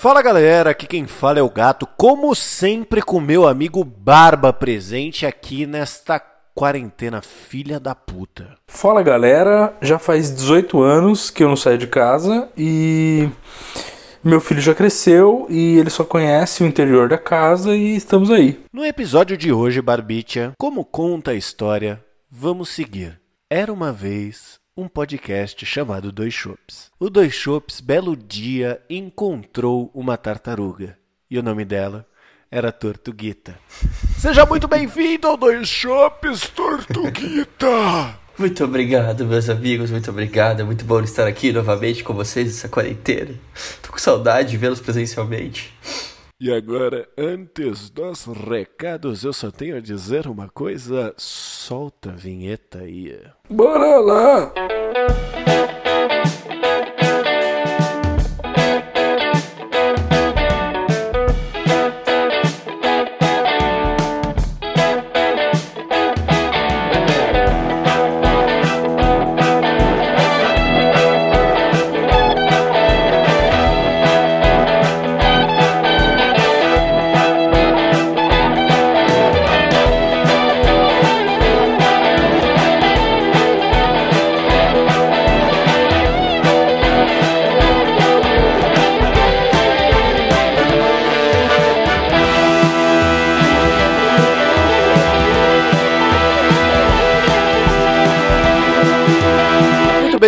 Fala galera, aqui quem fala é o Gato, como sempre com meu amigo Barba presente aqui nesta quarentena filha da puta. Fala galera, já faz 18 anos que eu não saio de casa e meu filho já cresceu e ele só conhece o interior da casa e estamos aí. No episódio de hoje, Barbicha, como conta a história, vamos seguir. Era uma vez um podcast chamado Dois Chopes. O Dois Chopes, belo dia, encontrou uma tartaruga. E o nome dela era Tortuguita. Seja muito bem-vindo ao Dois Chopes, Tortuguita! Muito obrigado, meus amigos, muito obrigado. É muito bom estar aqui novamente com vocês nessa quarentena. Tô com saudade de vê-los presencialmente. E agora, antes dos recados, eu só tenho a dizer uma coisa: solta a vinheta aí. Bora lá!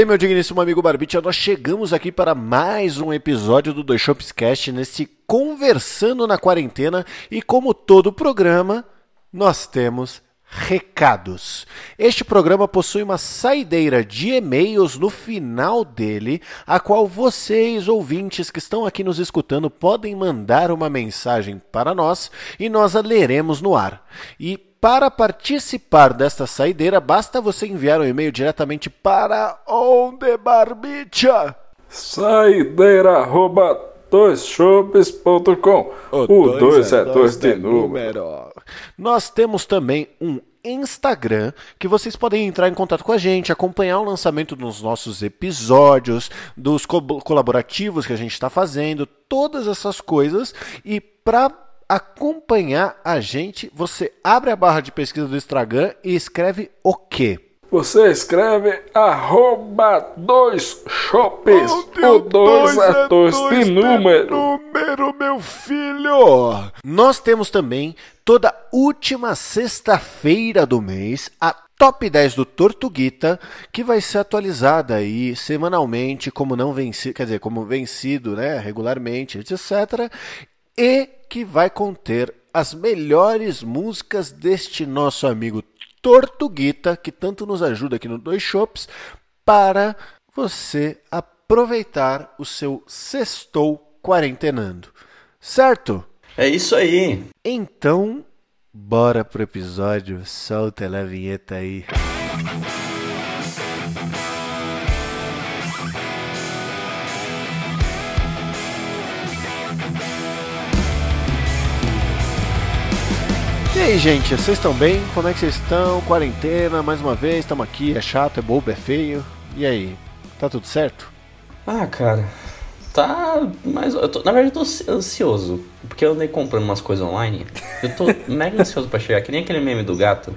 Bem, meu digníssimo amigo Barbicha, nós chegamos aqui para mais um episódio do Dois Shops Cast nesse Conversando na Quarentena e como todo programa, nós temos recados. Este programa possui uma saideira de e-mails no final dele, a qual vocês, ouvintes que estão aqui nos escutando, podem mandar uma mensagem para nós e nós a leremos no ar. E para participar desta saideira, basta você enviar um e-mail diretamente para onde, Barbicha? Saideira arroba doisshops.com O 2 é 2 de número. Nós temos também um Instagram que vocês podem entrar em contato com a gente, acompanhar o lançamento dos nossos episódios, dos co colaborativos que a gente está fazendo, todas essas coisas. E para acompanhar a gente, você abre a barra de pesquisa do Instagram e escreve o quê? Você escreve arroba dois chopes. O 2 é 2 de número. número, meu filho! Nós temos também toda última sexta-feira do mês a Top 10 do Tortuguita, que vai ser atualizada aí semanalmente, como não vencido, quer dizer, como vencido, né, regularmente, etc. E que vai conter as melhores músicas deste nosso amigo Tortuguita, que tanto nos ajuda aqui no Dois Shops, para você aproveitar o seu sextou quarentenando. Certo? É isso aí. Então, bora pro episódio. Solta a vinheta aí. E aí, gente, vocês estão bem? Como é que vocês estão? Quarentena, mais uma vez, estamos aqui. É chato, é bobo, é feio. E aí, tá tudo certo? Ah, cara, tá. Mas eu tô, na verdade, eu tô ansioso. Porque eu andei comprando umas coisas online. Eu tô mega ansioso pra chegar. Que nem aquele meme do gato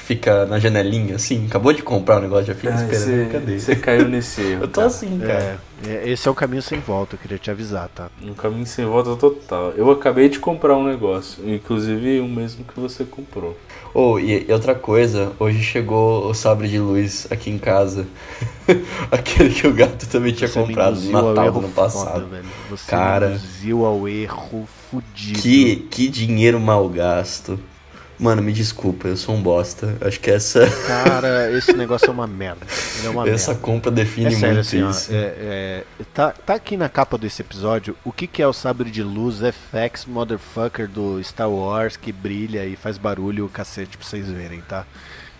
que fica na janelinha assim. Acabou de comprar o negócio, já fica esperando. Cadê? Você caiu nesse erro. Eu tô assim, cara. É, esse é o caminho sem volta, eu queria te avisar, tá? Um caminho sem volta total. Eu acabei de comprar um negócio, inclusive o mesmo que você comprou. Oh, e, e outra coisa, hoje chegou o sabre de luz aqui em casa. Aquele que o gato também tinha Você comprado no Natal do ano passado. foda, velho. Você Cara. induziu ao erro fudido. Que, que dinheiro mal gasto. Mano, me desculpa, eu sou um bosta. Acho que essa, Cara, esse negócio é uma merda. É uma essa merda. compra define É sério, muito assim, ó, isso. é- é- tá, tá aqui na capa desse episódio o que, que é o sabre de luz FX Motherfucker do Star Wars que brilha e faz barulho o cacete pra vocês verem, tá?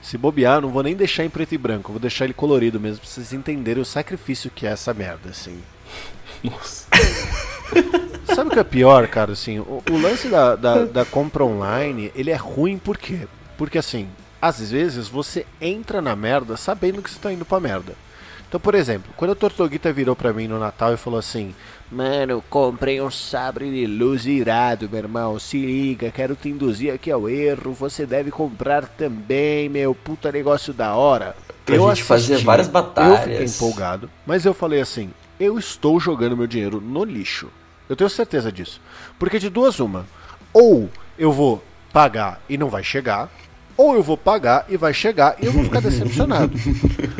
Se bobear, não vou nem deixar em preto e branco, eu vou deixar ele colorido mesmo pra vocês entenderem o sacrifício que é essa merda, assim. Nossa. Sabe o que é pior, cara? Assim, o, o lance da, da, da compra online, ele é ruim por quê? Porque assim, às vezes você entra na merda sabendo que você tá indo pra merda. Então, por exemplo, quando a Tortuguita virou pra mim no Natal e falou assim: Mano, comprei um sabre de luz irado, meu irmão. Se liga, quero te induzir aqui ao erro. Você deve comprar também, meu puta negócio da hora. Pra eu gente fazer assisti, várias Eu batalhas. fiquei empolgado, mas eu falei assim: eu estou jogando meu dinheiro no lixo. Eu tenho certeza disso. Porque de duas, uma. Ou eu vou pagar e não vai chegar, ou eu vou pagar e vai chegar e eu vou ficar decepcionado.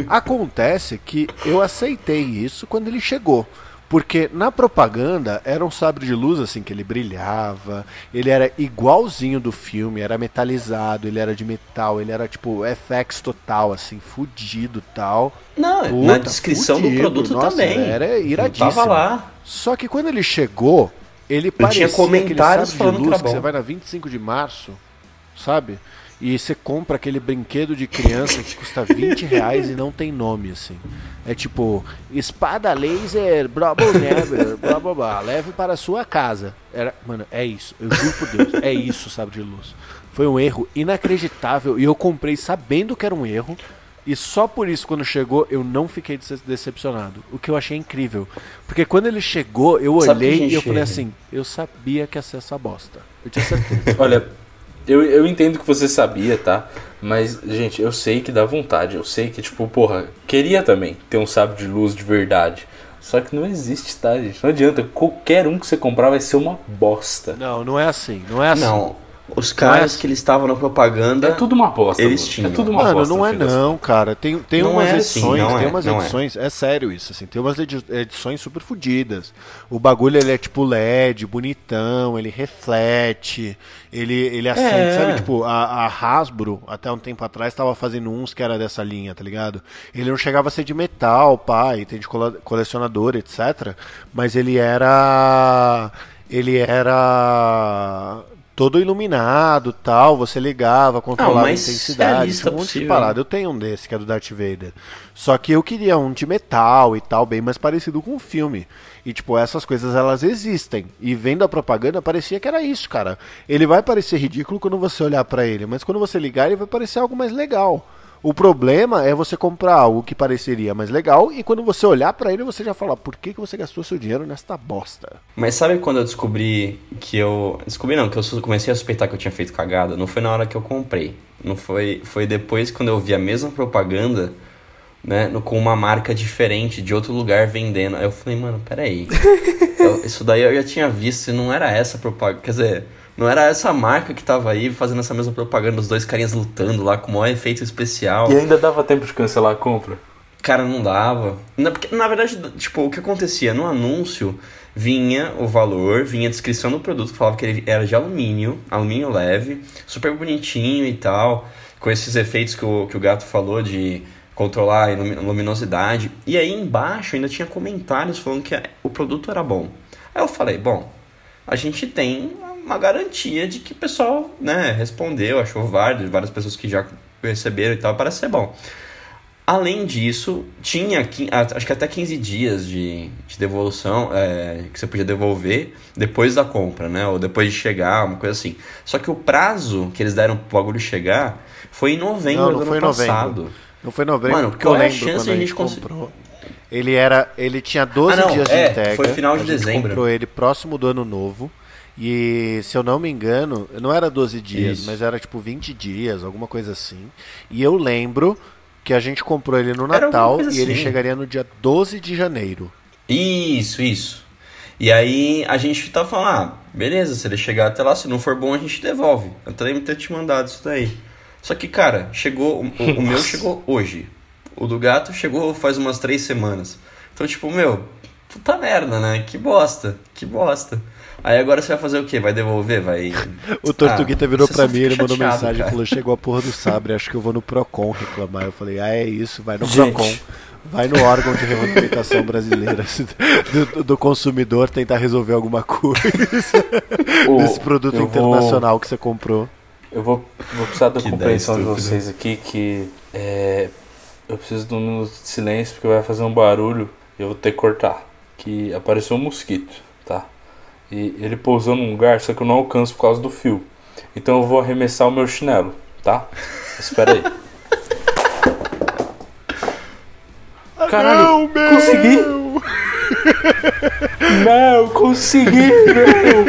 Acontece que eu aceitei isso quando ele chegou. Porque na propaganda era um sabre de luz assim que ele brilhava, ele era igualzinho do filme, era metalizado, ele era de metal, ele era tipo FX total, assim, fudido tal. Não, Puta, na descrição fudido, do produto nossa, também. Era iradíssimo. Tava lá. Só que quando ele chegou, ele parecia tinha comentários aquele sabre que de luz que, bom. você vai na 25 de março, sabe? E você compra aquele brinquedo de criança que custa 20 reais e não tem nome, assim. É tipo, espada laser, blá blá blá, blá blá blá, leve para a sua casa. Era, mano, é isso, eu juro por Deus, é isso, sabe de luz. Foi um erro inacreditável e eu comprei sabendo que era um erro. E só por isso, quando chegou, eu não fiquei dece- decepcionado. O que eu achei incrível. Porque quando ele chegou, eu Sabe olhei e eu falei assim: eu sabia que ia ser essa bosta. Eu tinha certeza. Olha, eu, eu entendo que você sabia, tá? Mas, gente, eu sei que dá vontade. Eu sei que, tipo, porra, queria também ter um sabre de luz de verdade. Só que não existe, tá, gente? Não adianta. Qualquer um que você comprar vai ser uma bosta. não, não é assim. Não é assim. Não, os caras que eles estavam na propaganda. É tudo uma bosta. Eles mano. tinham. É tudo uma Mano, não é não, cara. Tem, tem Não umas é assim, edições, não tem é, umas não é. edições, é. sério isso, assim, tem umas edi- edições super fodidas. O bagulho ele é tipo LED, bonitão, ele reflete, ele ele acende, É. sabe, tipo, a, a Hasbro até um tempo atrás tava fazendo uns que era dessa linha, tá ligado? Ele não chegava a ser de metal, pá, e tem de cole- colecionador, etc, mas ele era ele era todo iluminado, tal, você ligava, controlava a intensidade, tinha um monte de possível. parada. Eu tenho um desse, que é do Darth Vader. Só que eu queria um de metal e tal, bem mais parecido com o filme. E, tipo, essas coisas, elas existem. E vendo a propaganda, parecia que era isso, cara. Ele vai parecer ridículo quando você olhar pra ele, mas quando você ligar, ele vai parecer algo mais legal. O problema é você comprar algo que pareceria mais legal e quando você olhar pra ele, você já fala, por que, que você gastou seu dinheiro nesta bosta? Mas sabe quando eu descobri que eu. Descobri não, que eu comecei a suspeitar que eu tinha feito cagada? Não foi na hora que eu comprei. Não foi. Foi depois quando eu vi a mesma propaganda, né? Com uma marca diferente de outro lugar vendendo. Aí eu falei, mano, peraí. Eu- isso daí eu já tinha visto e não era essa propaganda. Quer dizer, não era essa marca que tava aí fazendo essa mesma propaganda, os dois carinhas lutando lá com o maior efeito especial. E ainda dava tempo de cancelar a compra. Cara, não dava. Na, porque, na verdade, tipo, o que acontecia? No anúncio vinha o valor, vinha a descrição do produto, que falava que ele era de alumínio, alumínio leve, super bonitinho e tal, com esses efeitos que o, que o gato falou de controlar a luminosidade. E aí embaixo ainda tinha comentários falando que o produto era bom. Aí eu falei, bom, a gente tem uma garantia de que o pessoal, né, respondeu, achou válido, várias pessoas que já receberam e tal, parece ser bom. Além disso, tinha acho que até 15 dias de, de devolução é, que você podia devolver depois da compra, né? Ou depois de chegar, uma coisa assim. Só que o prazo que eles deram pro bagulho chegar foi em novembro Não, não do foi em ano novembro. passado. Não foi novembro, Mano, qual é a chance de a gente conseguir- comprou. Ele era, ele tinha 12 Ah, não, dias é, de entrega. foi final de a gente dezembro. comprou ele próximo do ano novo. E se eu não me engano, não era 12 dias, Isso. mas era tipo 20 dias, alguma coisa assim. E eu lembro que a gente comprou ele no Natal e ele assim. chegaria no dia 12 de janeiro. Isso, isso. E aí a gente tá falando, ah, beleza, se ele chegar até lá, se não for bom, a gente devolve. Eu também ter te mandado isso daí. Só que, cara, chegou. O, o- o meu chegou hoje. O do gato chegou faz umas três semanas. Então, tipo, meu, puta merda, né? Que bosta, que bosta. Aí agora você vai fazer o quê? Vai devolver? Vai. O Tortuguita Ah, virou pra mim, ele mandou chateado, mensagem e falou: chegou a porra do sabre, acho que eu vou no Procon reclamar. Eu falei, ah, é isso, vai no Gente. Procon. Vai no órgão de regulamentação brasileira do, do consumidor tentar resolver alguma coisa Ô, desse produto internacional que você comprou. Eu vou, vou precisar da Que compreensão de vocês aqui que é, eu preciso de um minuto de silêncio porque vai fazer um barulho e eu vou ter que cortar. Que apareceu um mosquito? E ele pousou num lugar, só que eu não alcanço por causa do fio. Então eu vou arremessar o meu chinelo, tá? Espera aí. Caralho, não, meu! consegui! Não, consegui, meu!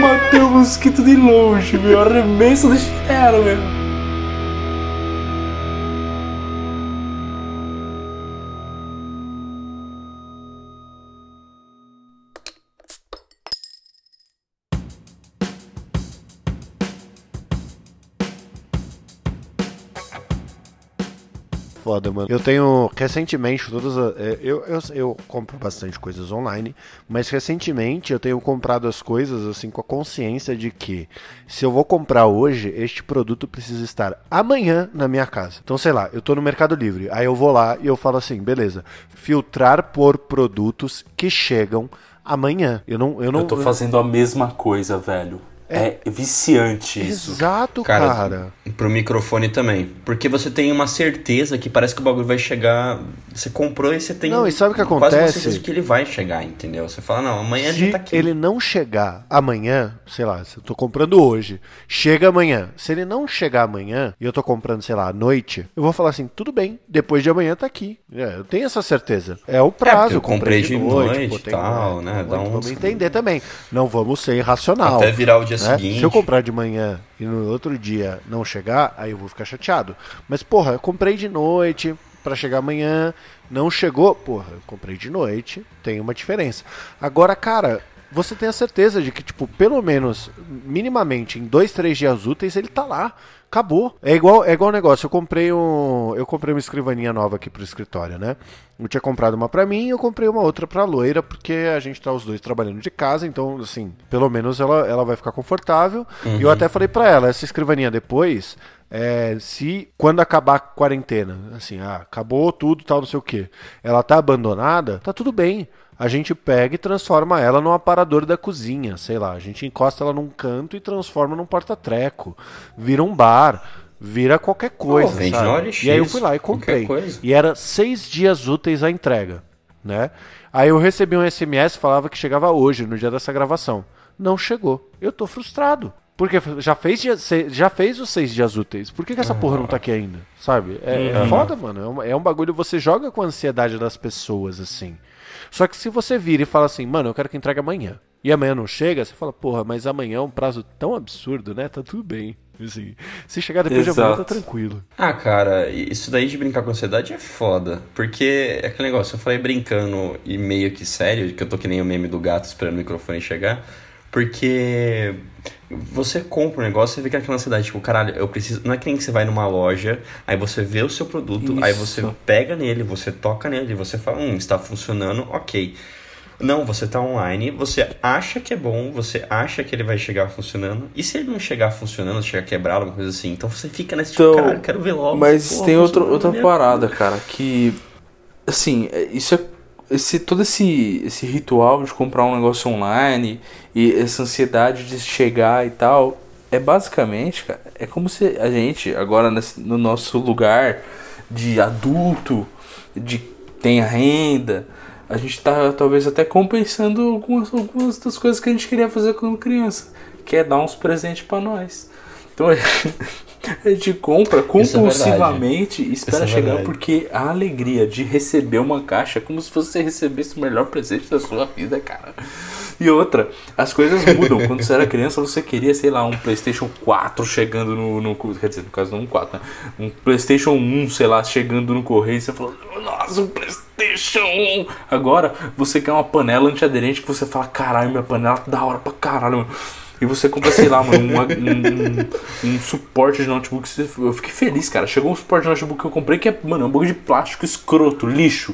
Matei o mosquito de longe, meu! Arremesso do chinelo, meu! Foda, mano. Eu tenho recentemente todas as, é, eu, eu, eu compro bastante coisas online, mas recentemente eu tenho comprado as coisas assim com a consciência de que se eu vou comprar hoje, este produto precisa estar amanhã na minha casa. Então, sei lá, eu tô no Mercado Livre, aí eu vou lá e eu falo assim, beleza, filtrar por produtos que chegam amanhã. Eu não eu não Eu tô fazendo a mesma coisa, velho. É, viciante isso. Exato, cara. Cara, Pro microfone também. Porque você tem uma certeza que parece que o bagulho vai chegar. Você comprou e você tem. Não, e sabe o que quase uma acontece? certeza de que ele vai chegar, entendeu? Você fala, não, amanhã Se já tá aqui. ele não chegar amanhã, sei lá, se eu tô comprando hoje, chega amanhã. Se ele não chegar amanhã e eu tô comprando, sei lá, à noite, eu vou falar assim, tudo bem, depois de amanhã tá aqui. É, eu tenho essa certeza. É o prazo. eu comprei de noite pô, e tem- tal, é, né, um- vamos entender também. Não vamos ser irracional. Até virar o dia né? seguinte. Se eu comprar de manhã e no outro dia não chegar, aí eu vou ficar chateado. Mas, porra, eu comprei de noite pra chegar amanhã, não chegou, porra, eu comprei de noite, tem uma diferença. Agora, cara, você tem a certeza de que, tipo, pelo menos, minimamente, em dois, três dias úteis, ele tá lá. Acabou. É igual, é igual o negócio. Eu comprei um. Eu comprei uma escrivaninha nova aqui pro escritório, né? Eu tinha comprado uma pra mim e eu comprei uma outra pra loira, porque a gente tá os dois trabalhando de casa, então, assim, pelo menos ela, ela vai ficar confortável. E eu até falei pra ela, essa escrivaninha depois, é, se quando acabar a quarentena, assim, ah, acabou tudo, tal, não sei o que, ela tá abandonada, tá tudo bem. A gente pega e transforma ela num aparador da cozinha, sei lá. A gente encosta ela num canto e transforma num porta-treco. Vira um bar, vira qualquer coisa. sabe? OLX, e aí eu fui lá e comprei. E era seis dias úteis a entrega, né? Aí eu recebi um SMS falava que chegava hoje, no dia dessa gravação. Não chegou. Eu tô frustrado. Porque já fez, já fez os seis dias úteis. Por que, que essa porra não tá aqui ainda? Sabe? É, é foda, mano. É um, é um bagulho. Você joga com a ansiedade das pessoas, assim. Só que se você vira e fala assim, mano, eu quero que entregue amanhã. E amanhã não chega, você fala, porra, mas amanhã é um prazo tão absurdo, né? Tá tudo bem. Assim, se chegar depois de amanhã, tá Exato. tranquilo. Ah, cara, isso daí de brincar com ansiedade é foda. Porque é aquele negócio, eu falei brincando e meio que sério, que eu tô que nem o meme do gato esperando o microfone chegar. Porque você compra um negócio e fica aquela ansiedade, tipo, caralho, eu preciso. Não é que nem que você vai numa loja, aí você vê o seu produto, aí Isso. você pega nele, você toca nele, você fala, hum, está funcionando, ok. Não, você tá online, você acha que é bom, você acha que ele vai chegar funcionando, e se ele não chegar funcionando, chegar quebrado, uma coisa assim, então você fica nesse tipo, Então, cara, quero ver logo. Mas Pô, tem outra, funcionou outra minha parada, cara, que. Assim, é- isso é. Esse, todo esse, esse ritual de comprar um negócio online e essa ansiedade de chegar e tal, é basicamente, cara, é como se a gente, agora nesse- no nosso lugar de adulto, de tenha renda, a gente tá talvez até compensando algumas, algumas das coisas que a gente queria fazer quando criança, que é dar uns presentes pra nós. Então a gente compra é compulsivamente e espera é chegar porque a alegria de receber uma caixa é como se você recebesse o melhor presente da sua vida, cara. E outra, as coisas mudam. Quando você era criança, você queria, sei lá, um PlayStation 4 chegando no, no. Quer dizer, no caso, não um 4, né? Um PlayStation 1, sei lá, chegando no correio e você falou: Nossa, um PlayStation 1! Agora, você quer uma panela antiaderente que você fala: Caralho, minha panela tá da hora pra caralho, mano. E você compra, sei lá, mano, uma- um, um, um suporte de notebook. Eu fiquei feliz, cara. Chegou um suporte de notebook que eu comprei que é, mano, é um bagulho de plástico escroto, lixo.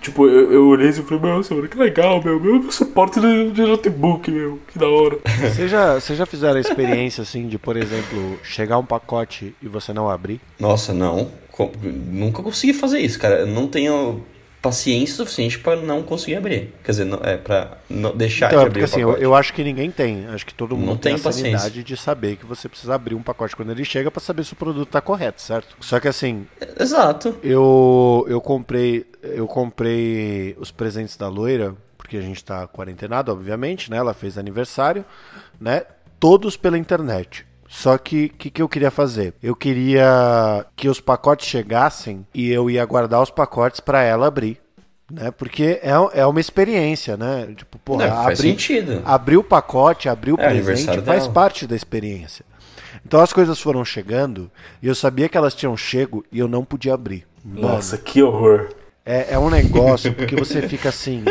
Tipo, eu, eu olhei assim e falei, nossa, mano, que legal, meu. Meu suporte de, de notebook, meu. Que da hora. Vocês já, vocês já fizeram a experiência, assim, de, por exemplo, chegar um pacote e você não abrir? Nossa, não. Nunca consegui fazer isso, cara. Eu não tenho paciência suficiente pra não conseguir abrir. Quer dizer, não, é não deixar Então, de é abrir porque o assim, eu, eu acho que ninguém tem. Acho que todo mundo Não tem a sanidade paciência. de saber que você precisa abrir um pacote quando ele chega pra saber se o produto tá correto, certo? Só que assim, Exato. eu, eu comprei eu comprei os presentes da loira, porque a gente tá quarentenado, obviamente, né? Ela fez aniversário, né? Todos pela internet. Só que o que, que eu queria fazer? Eu queria que os pacotes chegassem e eu ia guardar os pacotes para ela abrir. Né? Porque é, é uma experiência, né? Tipo, porra, Não, faz abrir, sentido. abrir o pacote, abrir o É presente faz dela. parte da experiência. Então as coisas foram chegando e eu sabia que elas tinham chego e eu não podia abrir. Mano, Nossa, que horror. é, é um negócio porque você fica assim,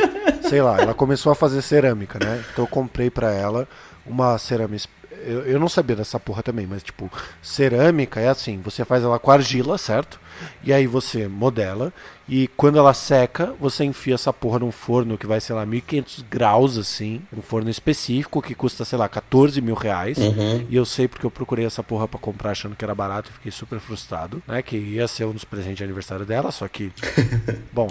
sei lá, ela começou a fazer cerâmica, né? Então eu comprei pra ela uma cerâmica. Eu, eu não sabia dessa porra também, mas tipo, cerâmica é assim, você faz ela com argila, certo? E aí você modela e quando ela seca, você enfia essa porra num forno que vai, sei lá, 1500 graus assim, um forno específico que custa, sei lá, 14 mil reais. Uhum. E eu sei porque eu procurei essa porra pra comprar achando que era barato e fiquei super frustrado, né? Que ia ser um dos presentes de aniversário dela, só que. bom,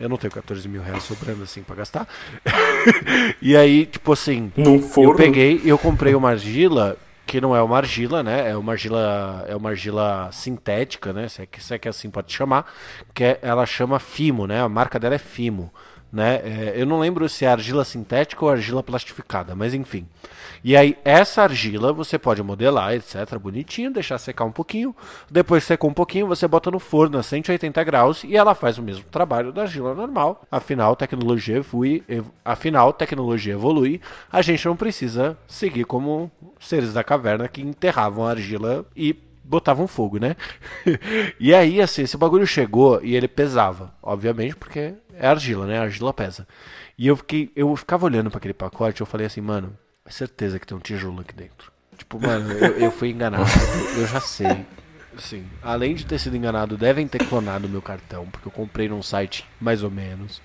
eu não tenho 14 mil reais sobrando assim pra gastar. e aí, tipo assim, Num forno. eu peguei e eu comprei uma argila que não é uma argila, né? É uma argila, é uma argila sintética, né? Se é que, se é que assim pode chamar, que é- ela chama Fimo, né? A marca dela é Fimo, né? É, eu não lembro se é argila sintética ou argila plastificada, mas enfim. E aí essa argila você pode modelar, etc, bonitinho, deixar secar um pouquinho. Depois secou um pouquinho, você bota no forno a 180 graus e ela faz o mesmo trabalho da argila normal. Afinal, tecnologia evolui, ev- afinal tecnologia evolui, a gente não precisa seguir como seres da caverna que enterravam a argila e botavam fogo, né? e aí, assim, esse bagulho chegou e ele pesava, obviamente, porque é argila, né? A argila pesa. E eu fiquei, eu ficava olhando para aquele pacote, eu falei assim, mano, é certeza que tem um tijolo aqui dentro. Tipo, mano, eu, eu fui enganado, eu já sei. Assim, além de ter sido enganado, devem ter clonado meu cartão, porque eu comprei num site mais ou menos.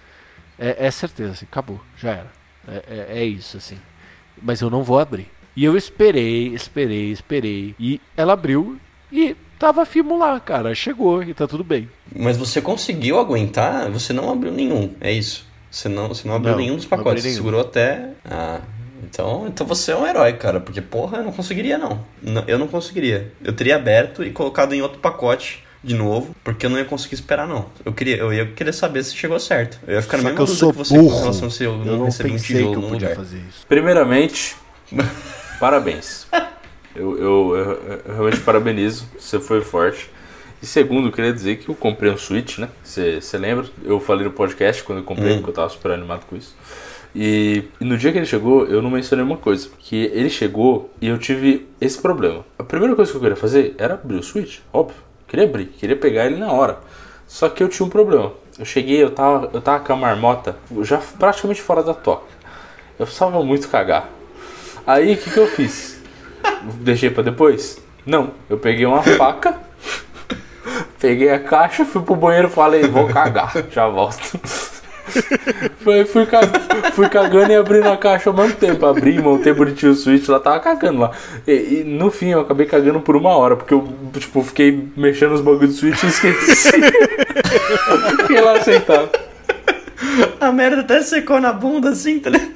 É, é certeza, assim, acabou, já era. É, é, é isso, assim. Mas eu não vou abrir. E eu esperei, esperei, esperei. E ela abriu e tava firme lá, cara. Chegou e tá tudo bem. Mas você conseguiu aguentar? Você não abriu nenhum, é isso? Você não, você não abriu Não, nenhum dos pacotes, você segurou até. Ah. Então, então você é um herói, cara, porque porra, eu não conseguiria não. Não, Eu não conseguiria. Eu teria aberto e colocado em outro pacote de novo, porque eu não ia conseguir esperar não. Eu queria, eu ia querer saber se chegou certo. Eu ia ficar na Só que mesma eu dúvida sou que você com burro. relação se eu Eu não não recebi um pensei que tijolo eu no podia lugar. fazer isso. Primeiramente, parabéns. Eu, eu, eu- eu realmente parabenizo. Você foi forte. E segundo, eu queria dizer que eu comprei um Switch, né? Você lembra? Eu falei no podcast quando eu comprei, Hum. porque eu tava super animado com isso. E, e no dia que ele chegou, eu não mencionei uma coisa. Que ele chegou e eu tive esse problema. A primeira coisa que eu queria fazer era abrir o Switch, óbvio. Queria abrir, queria pegar ele na hora. Só que eu tinha um problema. Eu cheguei, eu tava, eu tava com a marmota já praticamente fora da toca. Eu precisava muito cagar. Aí o que, que eu fiz? Deixei pra depois? Não. Eu peguei uma faca, peguei a caixa, fui pro banheiro e falei, vou cagar, já volto. Fui, ca- fui cagando e abrindo a caixa ao mesmo tempo. Abri, montei bonitinho o switch lá, tava cagando lá. E, e no fim eu acabei cagando por uma hora, porque eu tipo, fiquei mexendo os bagulhos do switch e esqueci. Fiquei lá sentado. A merda até secou na bunda assim, tá ligado?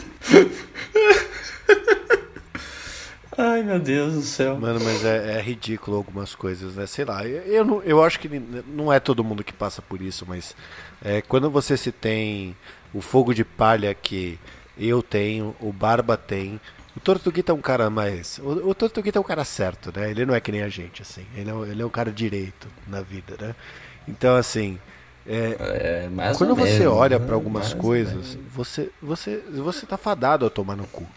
Ai meu Deus do céu. Mano, mas é, é ridículo algumas coisas, né? Sei lá, eu, eu, não- eu acho que não é todo mundo que passa por isso, mas é, quando você se tem o fogo de palha que eu tenho, o Barba tem. O Tortuguita é um cara mais. O, o Tortuguita é um cara certo, né? Ele não é que nem a gente, assim. Ele é, um- ele é um cara direito na vida, né? Então, assim. é, É, quando você menos, olha né? para algumas coisas, você, você, você tá fadado a tomar no cu.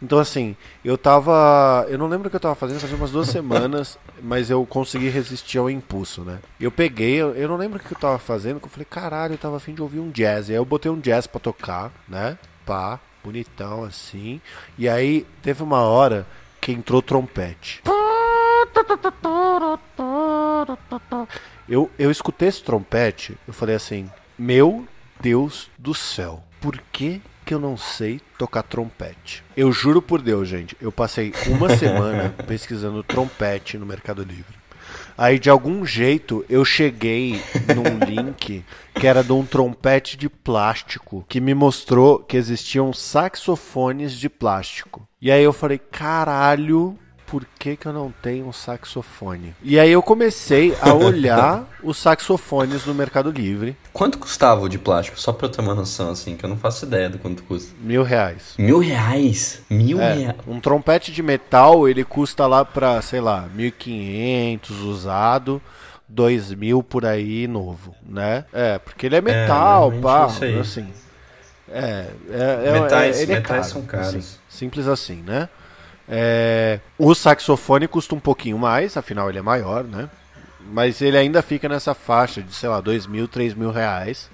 Então, assim, eu tava. Eu não lembro o que eu tava fazendo, fazia umas duas semanas, mas eu consegui resistir ao impulso, né? Eu peguei, eu, eu não lembro o que eu tava fazendo, que eu falei, caralho, eu tava afim de ouvir um jazz. E aí eu botei um jazz pra tocar, né? Pá, bonitão assim. E aí teve uma hora que entrou trompete. Eu, eu escutei esse trompete, eu falei assim: Meu Deus do céu, por que, que eu não sei tocar trompete? Eu juro por Deus, gente, eu passei uma semana pesquisando trompete no Mercado Livre. Aí de algum jeito eu cheguei num link que era de um trompete de plástico que me mostrou que existiam saxofones de plástico. E aí eu falei, caralho, por que, que eu não tenho um saxofone? E aí eu comecei a olhar os saxofones no Mercado Livre. Quanto custava o de plástico? Só pra eu ter uma noção, assim, que eu não faço ideia do quanto custa. Mil reais. Mil reais? Mil É, reais? um trompete de metal, ele custa lá pra, sei lá, 1.500 usado, 2.000 por aí novo, né? É, porque ele é metal, normalmente pá, é aí. assim. É, é, é Metais- é- ele é metais caro, são caros. assim, simples assim, né? É, o saxofone custa um pouquinho mais, afinal ele é maior, né? Mas ele ainda fica nessa faixa de, sei lá, dois mil, três mil reais.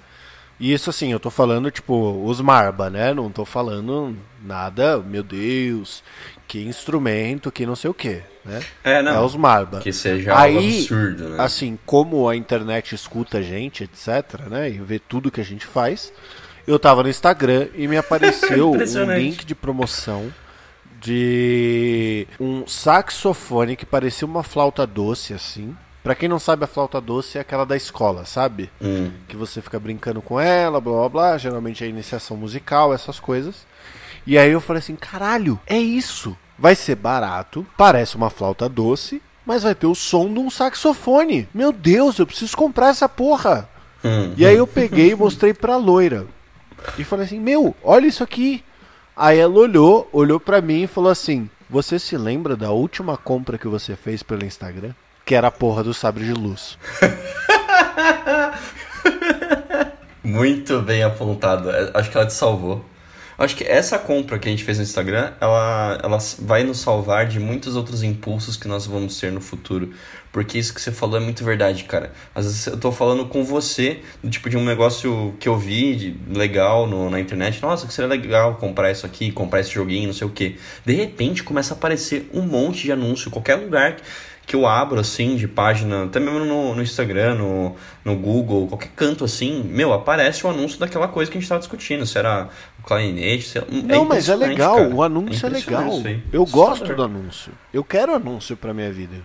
E isso assim, eu tô falando, tipo, os marba, né? Não tô falando nada, meu Deus, que instrumento, que não sei o que, né? É, não. É os marba. Que seja algo Aí, absurdo, né? assim, como a internet escuta a gente, etc, né? E vê tudo que a gente faz, eu tava no Instagram e me apareceu um Impressionante. link de promoção de um saxofone que parecia uma flauta doce, assim. Pra quem não sabe, a flauta doce é aquela da escola, sabe? Hum. que você fica brincando com ela, blá blá blá, geralmente é iniciação musical, essas coisas. E aí eu falei assim, caralho, é isso. Vai ser barato, parece uma flauta doce, mas vai ter o som de um saxofone. Meu Deus, eu preciso comprar essa porra. Hum. E aí eu peguei e mostrei pra loira. E falei assim, meu, olha isso aqui. Aí ela olhou, olhou pra mim e falou assim: Você se lembra da última compra que você fez pelo Instagram? Que era a porra do sabre de luz. Muito bem apontado. É, Acho que ela te salvou. Acho que essa compra que a gente fez no Instagram, ela, ela vai nos salvar de muitos outros impulsos que nós vamos ter no futuro. Porque isso que você falou é muito verdade, cara. Às vezes eu tô falando com você, do tipo de um negócio que eu vi de legal no, na internet. Nossa, que seria legal comprar isso aqui, comprar esse joguinho, não sei o que. De repente começa a aparecer um monte de anúncio, qualquer lugar que eu abro assim de página, até mesmo no, no Instagram, no, no Google, qualquer canto assim, meu, aparece o anúncio daquela coisa que a gente tava discutindo, se era o clarinete, se era... Não, mas é legal, cara. o anúncio é, impressionante legal. Eu gosto do anúncio. Eu quero anúncio pra minha vida.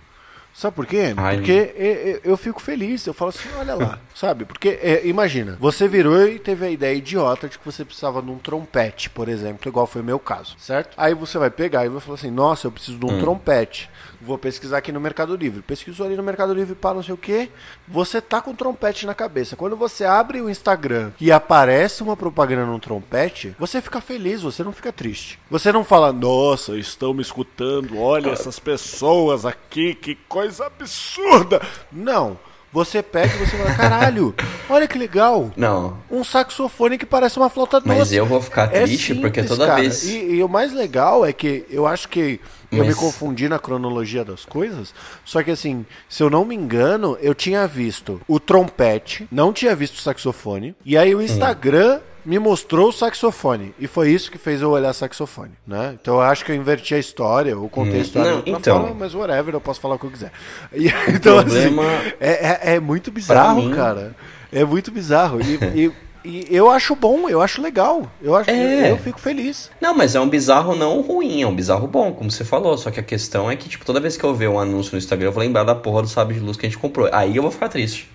Sabe por quê? Ai, Porque e- e- eu fico feliz, eu falo assim, olha lá, sabe? Porque, é, imagina, você virou e teve a ideia idiota de que você precisava de um trompete, por exemplo, igual foi o meu caso, certo? Aí você vai pegar e vai falar assim, nossa, eu preciso de um trompete. Vou pesquisar aqui no Mercado Livre. Pesquisou ali no Mercado Livre para não sei o quê. Você tá com um trompete na cabeça. Quando você abre o Instagram e aparece uma propaganda num trompete, você fica feliz, você não fica triste. Você não fala, nossa, estão me escutando, olha essas pessoas aqui, que coisa absurda. Não. Você pega e você fala, caralho, olha que legal. Não, Um saxofone que parece uma flauta doce. Mas eu vou ficar É triste porque simples, toda cara. vez- E, e o mais legal é que eu acho que eu me Mas- confundi na cronologia das coisas. Só que assim, se eu não me engano, eu tinha visto o trompete, não tinha visto o saxofone. E aí o Instagram me mostrou o saxofone. E foi isso que fez eu olhar saxofone, né? Então eu acho que eu inverti a história, ou contei a história Não, então. forma, mas whatever, eu posso falar o que eu quiser. E, então, problema- assim, é, é, é muito bizarro, mim- cara. É muito bizarro. E, e- e eu acho bom, eu acho legal. Eu, acho, É. eu fico feliz. Não, mas é um bizarro não ruim, é um bizarro bom, como você falou. Só que a questão é que, tipo, toda vez que eu ver um anúncio no Instagram, eu vou lembrar da porra do sabre de luz que a gente comprou. Aí eu vou ficar triste.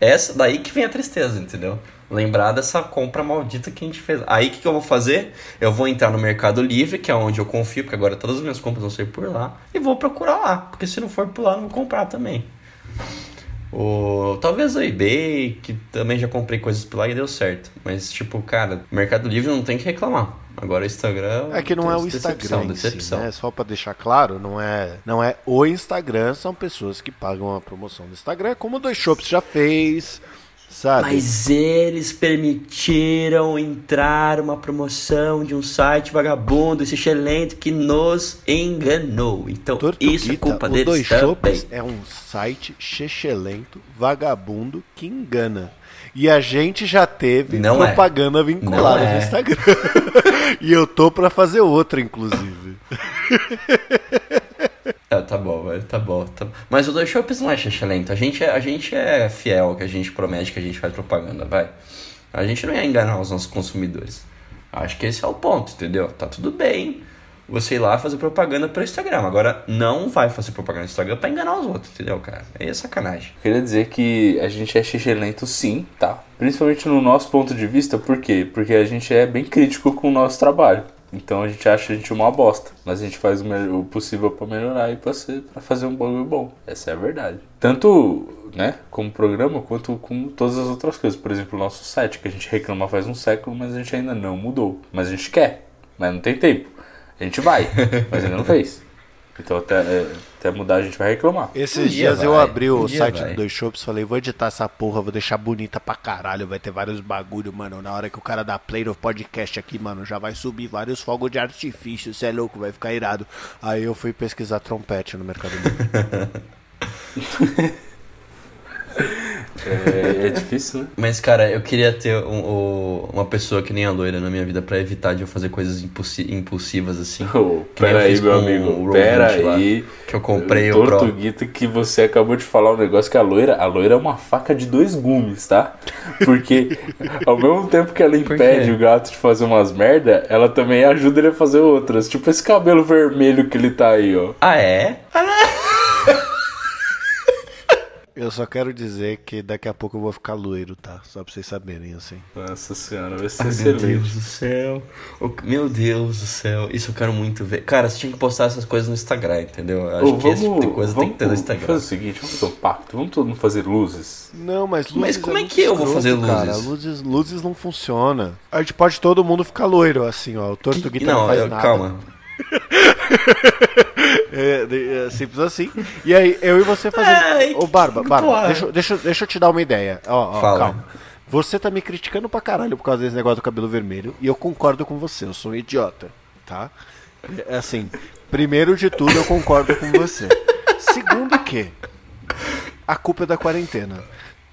Essa daí que vem a tristeza, entendeu? Lembrar dessa compra maldita que a gente fez. Aí o que, que eu vou fazer? Eu vou entrar no Mercado Livre, que é onde eu confio, porque agora todas as minhas compras vão ser por lá, e vou procurar lá. Porque se não for por lá, eu não vou comprar também. O, talvez o eBay, que também já comprei coisas por lá e deu certo. Mas, tipo, cara, Mercado Livre não tem que reclamar. Agora o Instagram. É que não é o decepção, Instagram, si, decepção. né? Só pra deixar claro, não é, não é o Instagram, são pessoas que pagam a promoção do Instagram, como o Dois Shops já fez, sabe? Mas eles permitiram entrar uma promoção de um site vagabundo, esse excelente que nos enganou. Então, Tortuguita, isso é culpa o deles Dois também. Shops é um site chechelento, vagabundo, que engana. E a gente já teve Não é. propaganda vinculada Não é. no Instagram. e eu tô pra fazer outra, inclusive. Ah, tá bom, velho, tá bom. Tá... Mas o Shops não é excelente. A gente é, a gente é fiel, que a gente promete que a gente faz propaganda, vai. A gente não ia enganar os nossos consumidores. Acho que esse é o ponto, entendeu? Tá tudo bem você ir lá fazer propaganda pelo Instagram. Agora, não vai fazer propaganda no Instagram pra enganar os outros, entendeu, cara? É sacanagem. Queria dizer que a gente é xixelento sim, tá? Principalmente no nosso ponto de vista, por quê? Porque a gente é bem crítico com o nosso trabalho. Então a gente acha a gente uma bosta. Mas a gente faz o, possível pra melhorar e pra fazer um bagulho bom. Essa é a verdade. Tanto, né, como programa, quanto com todas as outras coisas. Por exemplo, o nosso site, que a gente reclama faz um século, mas a gente ainda não mudou. Mas a gente quer, mas não tem tempo. A gente vai, mas ainda não fez. Então até, é, até mudar a gente vai reclamar. Esses Um dia dias eu vai, abri um o dia site vai. do Dois Shops, falei, vou editar essa porra, vou deixar bonita pra caralho, vai ter vários bagulho, mano. Na hora que o cara dá play no podcast aqui, mano, já vai subir vários fogos de artifício, cê é louco, vai ficar irado. Aí eu fui pesquisar trompete no Mercado Livre. É, é difícil, né? Mas, cara, eu queria ter um- o- uma pessoa que nem a loira na minha vida pra evitar de eu fazer coisas impulsi- impulsivas assim. Ô, Que nem eu pera aí, fiz meu amigo. o Pera Roll20 lá, aí. Que eu comprei o. Tortuguita que você acabou de falar um negócio que a loira, a loira é uma faca de dois gumes, tá? Porque ao mesmo tempo que ela impede o gato de fazer umas merda, ela também ajuda ele a fazer outras. Tipo esse cabelo vermelho que ele tá aí, ó. Ah, é? Eu só quero dizer que daqui a pouco eu vou ficar loiro, tá? Só pra vocês saberem, assim. Nossa senhora, vai ser Ai, meu excelente. Deus do céu. O- Meu Deus do céu. Isso eu quero muito ver. Cara, você tinha que postar essas coisas no Instagram, entendeu? Eu acho Ô, que esse tipo de coisa tem que ter no Instagram. fazer o seguinte, vamos fazer um pacto, vamos todo mundo fazer luzes. Não, mas luzes Mas como é muito que eu vou fazer Cara, luzes? luzes, luzes não funciona. A gente pode todo mundo ficar loiro, assim, ó. O Tortuguita não, Não, faz eu- nada. calma. É, é simples assim. E aí, eu e você fazendo. Ai, Ô, Barba, Barba, deixa, eu- deixa, deixa eu te dar uma ideia. Ó, ó, Fala. calma. Você tá me criticando pra caralho por causa desse negócio do cabelo vermelho. E eu concordo com você, eu sou um idiota, tá? É, Assim, primeiro de tudo, eu concordo com você. Segundo que a culpa é da quarentena.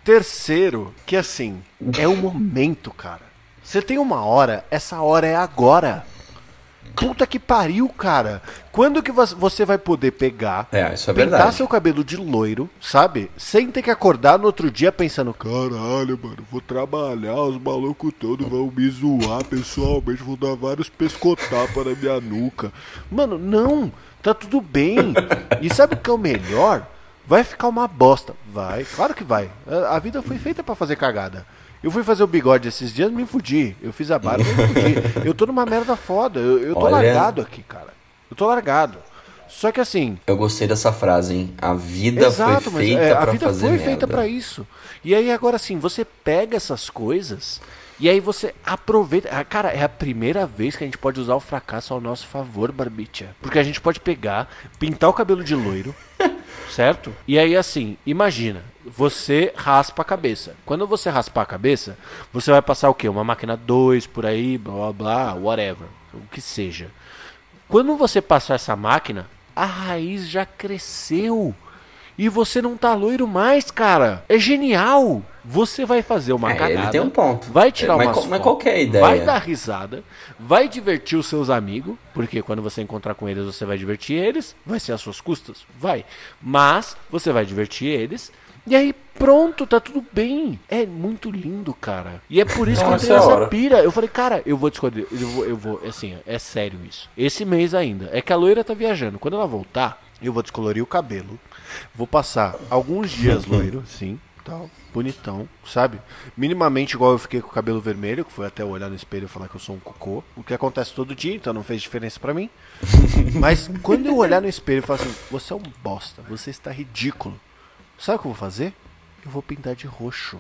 Terceiro, que assim, é o momento, cara. Você tem uma hora, essa hora é agora. Puta que pariu, cara. Quando que vo- você vai poder pegar, É, isso é pintar verdade. seu cabelo de loiro, sabe? Sem ter que acordar no outro dia pensando, caralho, mano, vou trabalhar, os malucos todos vão me zoar pessoalmente, vou dar vários pescotapas na minha nuca. Mano, não, tá tudo bem. E sabe o que é o melhor? Vai ficar uma bosta. Vai, claro que vai. A a vida foi feita pra fazer cagada. Eu fui fazer o bigode esses dias, me fudi. Eu fiz a barba, me fudi. Eu tô numa merda foda. Eu, eu tô Olha. largado aqui, cara. Eu tô largado. Só que assim, Eu gostei dessa frase, hein? A vida Exato, foi mas feita é, a pra vida fazer foi merda. feita pra isso. E aí agora sim, você pega essas coisas e aí você aproveita. Ah, Cara, é a primeira vez que a gente pode usar o fracasso ao nosso favor, Barbicha. Porque a gente pode pegar, pintar o cabelo de loiro, certo? E aí assim, imagina, você raspa a cabeça. Quando você raspar a cabeça, você vai passar o quê? Uma máquina 2 por aí, blá blá blá, whatever, o que seja. Quando você passar essa máquina, a raiz já cresceu. E você não tá loiro mais, cara. É genial. Você vai fazer uma É, cagada. ele tem um ponto. Vai tirar mas umas qual- mas qual que é a ideia? Vai dar risada. Vai divertir os seus amigos. Porque quando você encontrar com eles, você vai divertir eles. Vai ser às suas custas? Vai. Mas você vai divertir eles. E aí, pronto, tá tudo bem. É muito lindo, cara. E é por isso que eu tenho é essa hora. pira. Eu falei, cara, eu vou descobrir. Eu vou, eu vou, assim, é sério isso. Esse mês ainda. É que a loira tá viajando. Quando ela voltar, eu vou descolorir o cabelo. Vou passar alguns dias loiro, sim, tal. Bonitão, sabe? Minimamente igual eu fiquei com o cabelo vermelho, que foi até eu olhar no espelho e falar que eu sou um cocô. O que acontece todo dia, então não fez diferença pra mim. Mas quando eu olhar no espelho e falar assim, você é um bosta, você está ridículo. Sabe o que eu vou fazer? Eu vou pintar de roxo.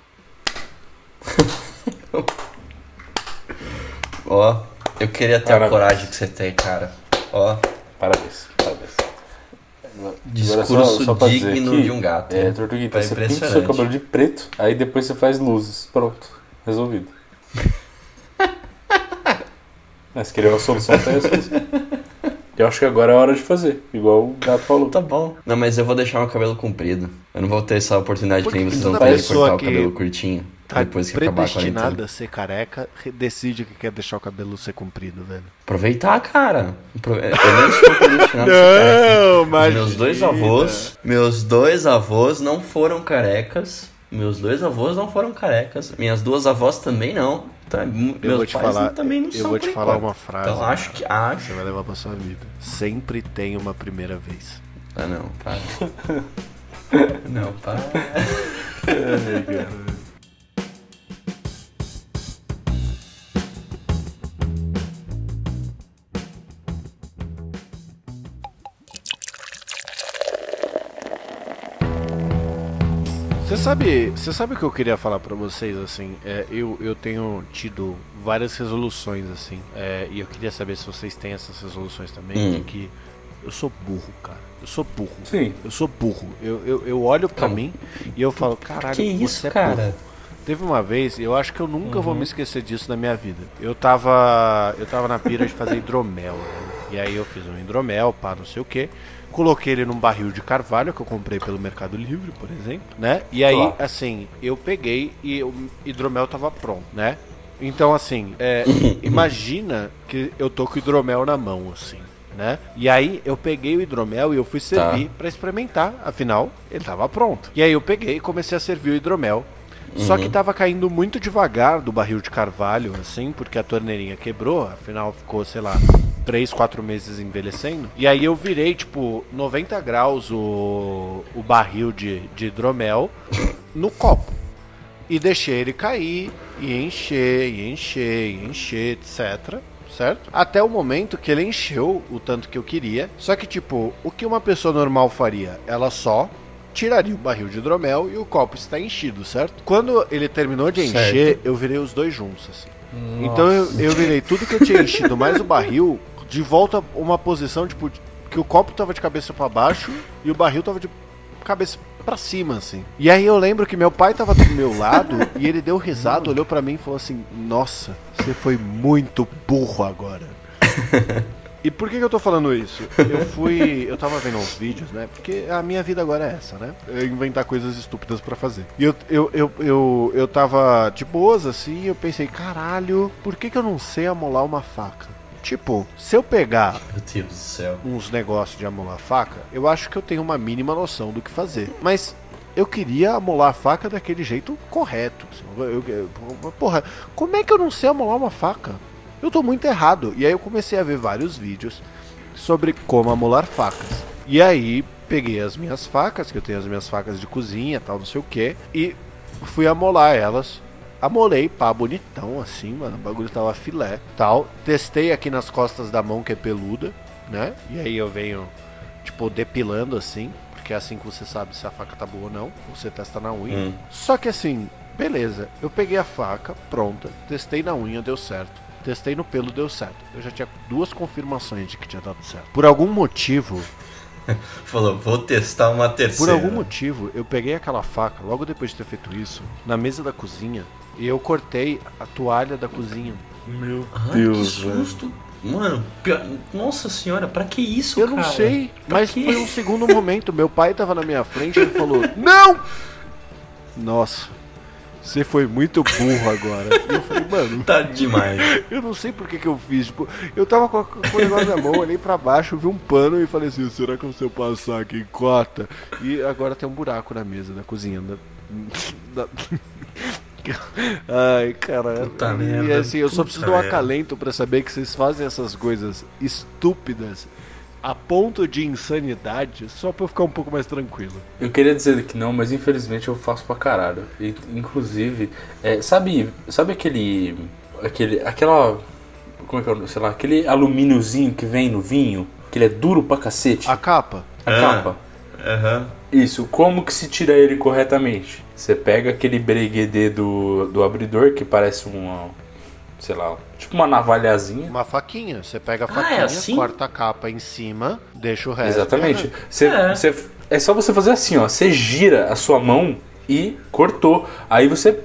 Ó, eu queria ter a Parabéns. coragem que você tem, cara. Ó, Parabéns, parabéns. Discurso pra dizer digno aqui, de um gato. É, Tortuguita, Tá você pinta o seu cabelo de preto, aí depois você faz luzes. Pronto, resolvido. Mas queria uma solução pra isso. Eu acho que agora é a hora de fazer, igual o gato falou. Tá bom. Não, mas eu vou deixar meu cabelo comprido. Eu não vou ter essa oportunidade Por que nem que vocês vão ter de cortar o que cabelo curtinho. Tá depois que acabar a predestinada quarentena. a ser careca, re- decide que quer deixar o cabelo ser comprido, velho. Aproveitar, cara. Apro- Eu nem estou predestinado a ser careca. Meus dois avós, meus dois avós não foram carecas. Meus dois avós não foram carecas. Minhas duas avós também não. Tá, Eu meus vou te pais falar, também não eu são vou te falar uma frase. Então acho que acho. Você vai levar pra sua vida. Sempre tem uma primeira vez. Ah não, para. não, para. Você sabe, você sabe o que eu queria falar pra vocês, assim? É, eu, eu tenho tido várias resoluções, assim, é, e eu queria saber se vocês têm essas resoluções também, Hum. de que eu sou burro, cara. Eu sou burro. Sim. Eu sou burro. Eu, eu, eu olho pra Calma. mim e eu falo, caralho, Que isso, você é cara? burro. Teve uma vez, eu acho que eu nunca vou me esquecer disso na minha vida. Eu tava. Eu tava na pira de fazer hidromel. né? E aí eu fiz um hidromel, pá, não sei o que. Coloquei ele num barril de carvalho que eu comprei pelo Mercado Livre, por exemplo, né? E aí, Claro. assim, eu peguei e o hidromel tava pronto, né? Então, assim, é, imagina que eu tô com o hidromel na mão, assim, né? E aí eu peguei o hidromel e eu fui servir pra experimentar, afinal, ele tava pronto. E aí eu peguei e comecei a servir o hidromel. Só que tava caindo muito devagar do barril de carvalho, assim, porque a torneirinha quebrou, afinal ficou, sei lá, 3, 4 meses envelhecendo. E aí eu virei, tipo, 90 graus o, o barril de, de hidromel no copo. E deixei ele cair, e encher, e encher, e encher, etc. Certo? Até o momento que ele encheu o tanto que eu queria. Só que, tipo, o que uma pessoa normal faria? Ela só tiraria o barril de hidromel e o copo está enchido, certo? Quando ele terminou de Certo. encher, eu virei os dois juntos, assim. Então eu, eu virei tudo que eu tinha enchido, mais o barril, de volta a uma posição, tipo, que o copo tava de cabeça pra baixo e o barril tava de cabeça pra cima, assim. E aí eu lembro que meu pai tava do meu lado e ele deu risada, olhou pra mim e falou assim: Nossa, você foi muito burro agora. E por que, que eu tô falando isso? Eu fui. Eu tava vendo uns vídeos, né? Porque a minha vida agora é essa, né? É inventar coisas estúpidas pra fazer. E eu, eu, eu, eu, eu tava de boas assim, eu pensei, caralho, por que, que eu não sei amolar uma faca? Tipo, se eu pegar uns negócios de amolar faca, eu acho que eu tenho uma mínima noção do que fazer. Mas eu queria amolar a faca daquele jeito correto. assim. Eu- eu- porra, como é que eu não sei amolar uma faca? Eu tô muito errado. E aí eu comecei a ver vários vídeos sobre como amolar facas. E aí peguei as minhas facas, que eu tenho as minhas facas de cozinha, tal, não sei o que, e fui amolar elas. Amolei, pá, bonitão assim, mano. O bagulho tava filé, tal. Testei aqui nas costas da mão que é peluda, né? E aí eu venho, tipo, depilando assim, porque é assim que você sabe se a faca tá boa ou não. Você testa na unha. Hum. Só que assim, beleza. Eu peguei a faca, pronta. Testei na unha, deu certo. Testei no pelo, deu certo. Eu já tinha duas confirmações de que tinha dado certo. Por algum motivo, Falou, vou testar uma por terceira. algum motivo, eu peguei aquela faca, logo depois de ter feito isso, na mesa da cozinha, e eu cortei a toalha da cozinha. Meu Ah, Deus, que susto. Mano, pior- nossa senhora, pra que isso, Eu cara? não sei, mas quê? foi um segundo momento. Meu pai tava na minha frente e ele falou: Não! Nossa, você foi muito burro agora. E eu falei, mano, Tá demais. eu não sei por que, que eu fiz. Tipo, eu tava com, a- com o negócio na mão, olhei pra baixo, vi um pano e falei assim: será que se eu passar aqui, corta? E agora tem um buraco na mesa da cozinha. Da, da- Ai, cara. Puta e merda, assim, eu só preciso de um merda. acalento pra saber que vocês fazem essas coisas estúpidas a ponto de insanidade só pra eu ficar um pouco mais tranquilo. Eu queria dizer que não, mas infelizmente eu faço pra caralho. E, inclusive, é, sabe, sabe aquele, aquele, aquela, como é que é, sei lá, aquele alumíniozinho que vem no vinho, que ele é duro pra cacete, A a, capa? Ah. capa. Aham. Isso, como que se tira ele corretamente? Você pega aquele breguedê do, do abridor, que parece uma, sei lá, tipo uma navalhazinha. Uma faquinha. Você pega a Ah, é faquinha, assim? corta a capa em cima, deixa o resto. Exatamente. Você, É. você- é só você fazer assim, ó. Você gira a sua mão e cortou. Aí você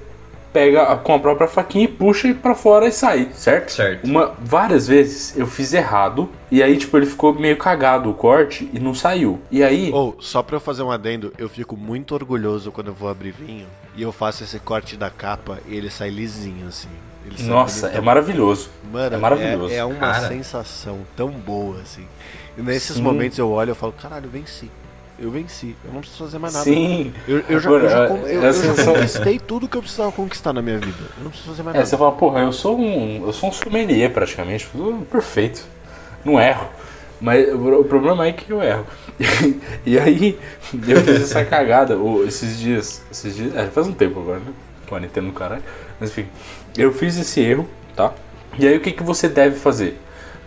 pega a- com a própria faquinha e puxa pra fora e sai, certo? Certo. Uma, várias vezes eu fiz errado e aí tipo ele ficou meio cagado o corte e não saiu. E aí Ou, só pra eu fazer um adendo, eu fico muito orgulhoso quando eu vou abrir vinho e eu faço esse corte da capa e ele sai lisinho, assim. Nossa, é bonitão. maravilhoso. Mano, é maravilhoso. É, é uma Cara. sensação tão boa, assim. E nesses Sim. momentos eu olho e falo, caralho, eu venci. Eu venci. Eu não preciso fazer mais nada. Sim. Eu, eu já, Agora, eu já, é- eu- é a eu já conquistei tudo que eu precisava conquistar na minha vida. Eu não preciso fazer mais É, nada. você fala, porra, eu sou um. Eu sou um sommelier praticamente. tudo Perfeito. Não erro. Mas o problema é que eu erro. e aí, eu fiz essa cagada esses dias. Esses dias. É, faz um tempo agora, né? Quarentena no caralho. Mas enfim, eu fiz esse erro, tá? E aí o que, que você deve fazer?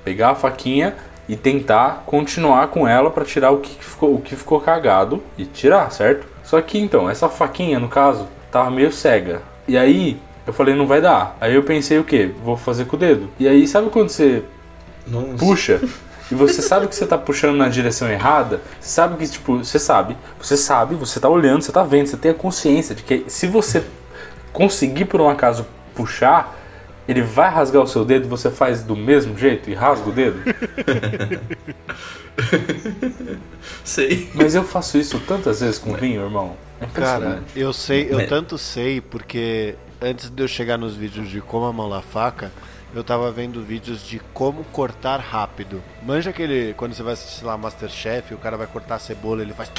Pegar a faquinha e tentar continuar com ela pra tirar o que ficou, o que ficou cagado e tirar, certo? Só que então, essa faquinha, no caso, tava meio cega. E aí, eu falei, não vai dar. Aí eu pensei o quê? Vou fazer com o dedo. E aí, sabe quando você Nossa. puxa e você sabe que você tá puxando na direção errada, você sabe que, tipo, você sabe, você sabe, você tá olhando, você tá vendo, você tem a consciência de que se você conseguir por um acaso puxar, ele vai rasgar o seu dedo e você faz do mesmo jeito e rasga o dedo. Sei. Mas eu faço isso tantas vezes com vinho, irmão. É Cara, eu sei, eu Mas- tanto sei porque antes de eu chegar nos vídeos de como amolar faca, eu tava vendo vídeos de como cortar rápido. Manja aquele, quando você vai assistir lá Masterchef, o cara vai cortar a cebola, ele faz.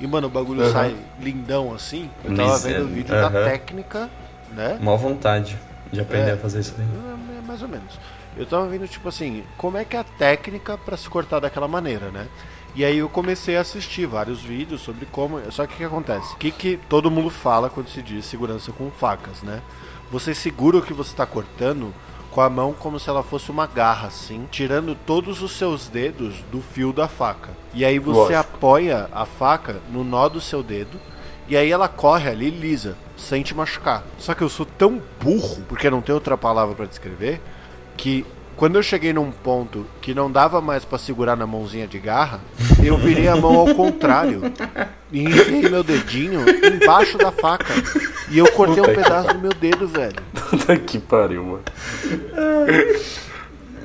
E, mano, o bagulho uhum. sai lindão assim. Eu tava vendo o vídeo uhum. da técnica, né? Mó vontade de aprender é, a fazer isso daí. É, é, é, mais ou menos. Eu tava vendo, tipo assim, como é que é a técnica para se cortar daquela maneira, né? E aí eu comecei a assistir vários vídeos sobre como. Só que o que acontece? O que, que todo mundo fala quando se diz segurança com facas, né? Você segura o que você está cortando com a mão como se ela fosse uma garra, assim, tirando todos os seus dedos do fio da faca. E aí você Lógico. apoia a faca no nó do seu dedo e aí ela corre ali lisa, sem te machucar. Só que eu sou tão burro, porque não tem outra palavra pra descrever, que quando eu cheguei num ponto que não dava mais pra segurar na mãozinha de garra, eu virei a mão ao contrário e enfiei meu dedinho embaixo da faca. E eu cortei um Puta que pedaço do meu dedo, velho. Puta que pariu, mano.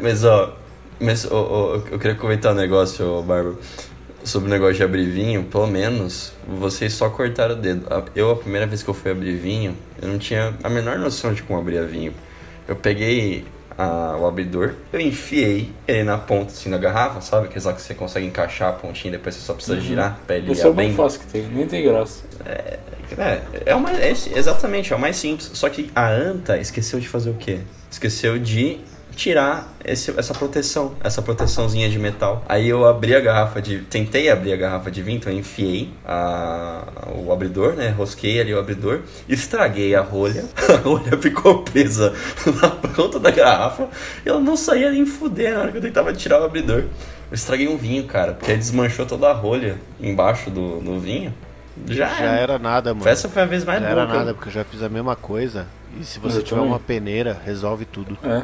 Mas ó, mas ó, ó, eu queria comentar um negócio, ó, Bárbara, sobre o negócio de abrir vinho. Pelo menos vocês só cortaram o dedo. Eu, a primeira vez que eu fui abrir vinho, eu não tinha a menor noção de como abrir vinho. Eu peguei a- o abridor, eu enfiei ele na ponta assim da garrafa, sabe? Aqueles lá que você consegue encaixar a pontinha e depois você só precisa girar pra ele Esse é o mais fácil que tem, nem tem graça. É, é, o mais, é esse- exatamente, é o mais simples. Só que a anta esqueceu de fazer o quê? Esqueceu de tirar esse- essa proteção, essa proteçãozinha de metal. Aí eu abri a garrafa de. Tentei abrir a garrafa de vinho, então eu enfiei a, o abridor, né? Rosquei ali o abridor, estraguei a rolha. A rolha ficou presa na ponta da garrafa e ela não saía nem fuder na hora que eu tentava tirar o abridor. Eu estraguei um vinho, cara, porque aí desmanchou toda a rolha embaixo do, do vinho. Já, Já era. nada, mano. Essa foi a vez mais Já boa. era que eu- nada, porque eu já fiz a mesma coisa. E se você Eu tiver também. uma peneira, resolve tudo. É.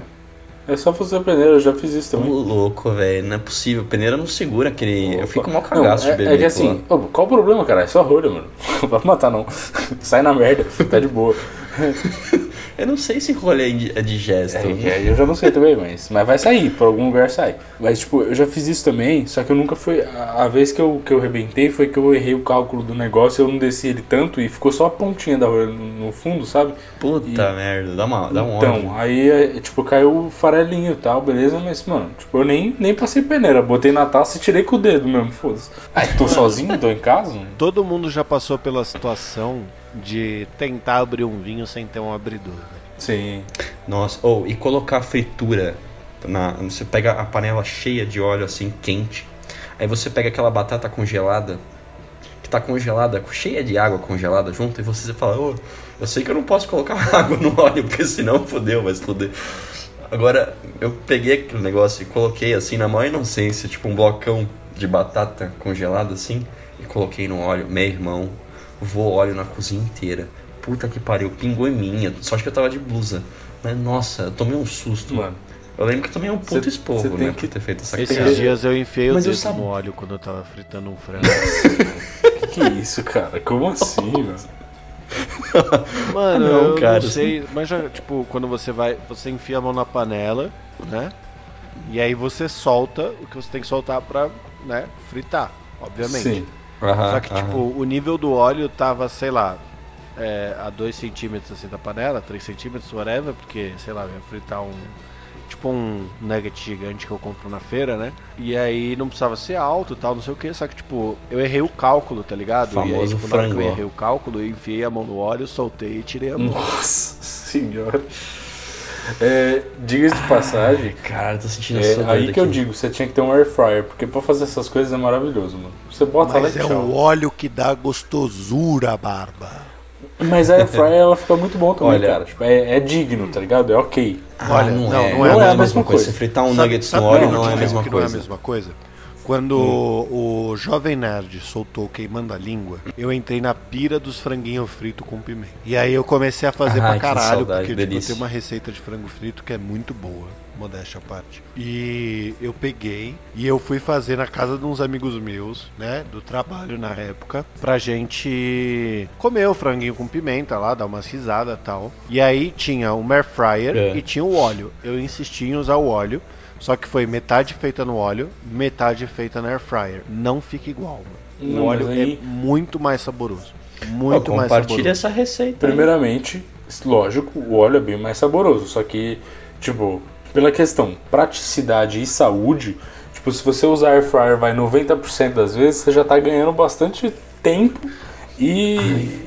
É só fazer peneira, eu já fiz isso também. louco, velho. Não é possível. Peneira não segura aquele. Eu Opa. fico mal Não, cagaço é, de beber. É que assim, qual o problema, cara? É só rolha, mano. Não vai matar, não. Sai na merda, tá de boa. Eu não sei se rolê é é digesto. É, é, eu já não sei também, mas, mas vai sair, por algum lugar sai. Mas, tipo, eu já fiz isso também, só que eu nunca fui. A, a vez que eu, que eu rebentei foi que eu errei o cálculo do negócio, eu não desci ele tanto e ficou só a pontinha da rolha no, no fundo, sabe? Puta E- merda, dá, uma, dá um então, ódio. aí, é, tipo, caiu o farelinho e tal, beleza, mas, mano, tipo, eu nem, nem passei peneira, botei na taça e tirei com o dedo mesmo, foda-se. Aí, tô sozinho, tô em casa? Todo mundo já passou pela situação de tentar abrir um vinho sem ter um abridor. né? Sim. Nossa, ou e colocar fritura. Na, você pega a panela cheia de óleo assim, quente. Aí você pega aquela batata congelada, que tá congelada, cheia de água congelada junto, e você fala, ô, eu sei que eu não posso colocar água no óleo, porque senão fodeu, vai foder. Agora, eu peguei aquele negócio e coloquei assim na maior inocência, tipo um blocão de batata congelada assim, e coloquei no óleo. Meu irmão, voou óleo na cozinha inteira. Puta que pariu, pingou em minha. Só acho que eu tava de blusa. Mas nossa, eu tomei um susto. Mano, Eu lembro que eu tomei um puto Cê- esporro, cê né, que- por ter feito essa Esses dias eu enfiei Mas o eu dedo sab- no óleo quando eu tava fritando um frango. que, que isso, cara? Como assim, mano? Mano, Não, eu cara. não sei, mas já, tipo, quando você vai, você enfia a mão na panela, né? E aí você solta o que você tem que soltar pra, né, fritar, obviamente. Sim. Aham, Só que, aham. tipo, o nível do óleo tava, sei lá, é, a 2 centímetros assim da panela, 3 centímetros, whatever, porque, sei lá, eu ia fritar um. Tipo um nugget gigante que eu compro na feira, né? E aí não precisava ser alto e tal, não sei o que. Só que, tipo, eu errei o cálculo, tá ligado? e aí, Famoso tipo, na hora que eu frango. errei o cálculo, eu enfiei a mão no óleo, soltei e tirei a mão. Nossa senhora. É, Diga-se de passagem, Caralho, tô sentindo é, aí que eu daqui. digo, você tinha que ter um air fryer, porque pra fazer essas coisas é maravilhoso, mano. Você bota lá Mas é um óleo que dá gostosura, barba. Mas a air fryer ela fica muito bom também, Olha. cara. Tipo, é, é digno, tá ligado? É ok. Ah, Olha, não, não, é. não é a mesma coisa. coisa. Você fritar um Sabe- nuggets sabe no óleo por não é a mesma coisa. Não é a mesma coisa? Quando o Jovem Nerd soltou Queimando a Língua, eu entrei na pira dos franguinhos fritos com pimenta. E aí eu comecei a fazer Ai, pra caralho, saudade, porque tipo, tem uma receita de frango frito que é muito boa. Modéstia à parte. E eu peguei e eu fui fazer na casa de uns amigos meus, né? Do trabalho na época, pra gente comer o franguinho com pimenta lá, dar umas risadas e tal. E aí tinha o air fryer É. e tinha o óleo. Eu insisti em usar o óleo. Só que foi metade feita no óleo, metade feita na air fryer. Não fica igual, mano. O Não, óleo mas aí- é muito mais saboroso. Muito mais compartilha saboroso. essa receita. aí. Primeiramente, lógico, o óleo é bem mais saboroso, só que, tipo, pela questão praticidade e saúde, tipo, se você usar air fryer vai 90% das vezes, você já tá ganhando bastante tempo e,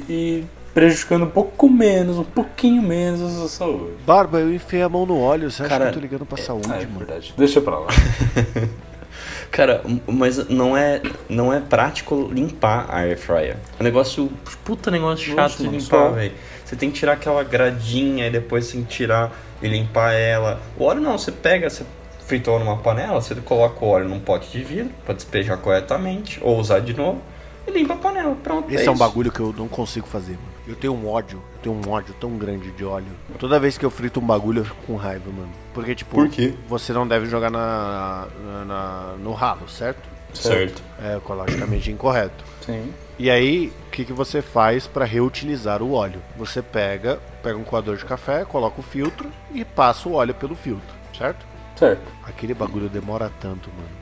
e prejudicando um pouco menos, um pouquinho menos a sua saúde. Barba, eu enfiei a mão no óleo. Você acha Cara, que eu tô ligando pra saúde, Ah, é mano? verdade. Deixa pra lá. Cara, mas não é, não é prático limpar a air fryer. É um negócio, puta negócio chato Nossa, de limpar, velho. Você tem que tirar aquela gradinha e depois tem que tirar e limpar ela. O óleo não, você pega, você fritou numa panela, você coloca o óleo num pote de vidro pra despejar corretamente, ou usar de novo, e limpa a panela. Pronto. Esse é um isso. bagulho que eu não consigo fazer, mano. Eu tenho um ódio, eu tenho um ódio tão grande de óleo. Toda vez que eu frito um bagulho, eu fico com raiva, mano. Porque, tipo, Por quê? você não deve jogar na, na- na- no ralo, certo? Certo. É ecologicamente incorreto. Sim. E aí, o que, que você faz para reutilizar o óleo? Você pega, pega um coador de café, coloca o filtro e passa o óleo pelo filtro, certo? Certo. Aquele bagulho demora tanto, mano.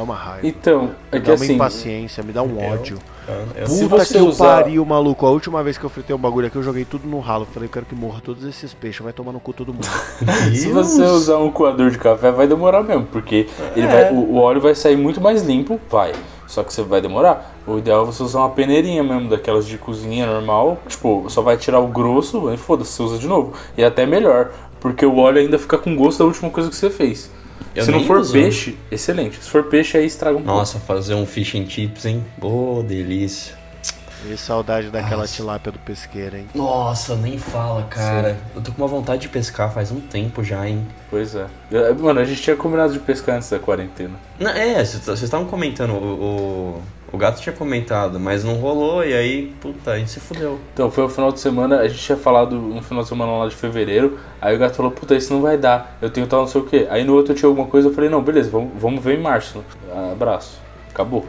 Me dá uma raiva. Então, é me que dá uma assim, impaciência, me dá um ódio. Eu- Se Puta você que usar- pariu, maluco. A última vez que eu fritei um bagulho aqui, eu joguei tudo no ralo. Falei, eu quero que morra todos esses peixes. Vai tomar no cu todo mundo. se você usar um coador de café, vai demorar mesmo, porque ele vai, o, o óleo vai sair muito mais limpo, vai. Só que você vai demorar. O ideal é você usar uma peneirinha mesmo, daquelas de cozinha normal. Tipo, só vai tirar o grosso, aí foda-se, você usa de novo. E é até melhor, porque o óleo ainda fica com gosto da última coisa que você fez. Eu Se não for uso. peixe, excelente. Se for peixe, aí estraga um Nossa, fazer um fish and chips, hein? Boa, delícia. E saudade daquela Nossa. tilápia do pesqueiro, hein? Nossa, nem fala, cara. Eu tô com uma vontade de pescar faz um tempo já, hein? pouco. Pois é. Mano, a gente tinha combinado de pescar antes da quarentena. Não, é, vocês estavam comentando, o, o, o gato tinha comentado, mas não rolou, e aí, puta, a gente se fudeu. Então, foi o final de semana, a gente tinha falado no final de semana lá de fevereiro, aí o gato falou, puta, isso não vai dar, eu tenho tal não sei o que. Aí no outro eu tinha alguma coisa, eu falei, não, beleza, vamos, vamos ver em março. Abraço. Acabou.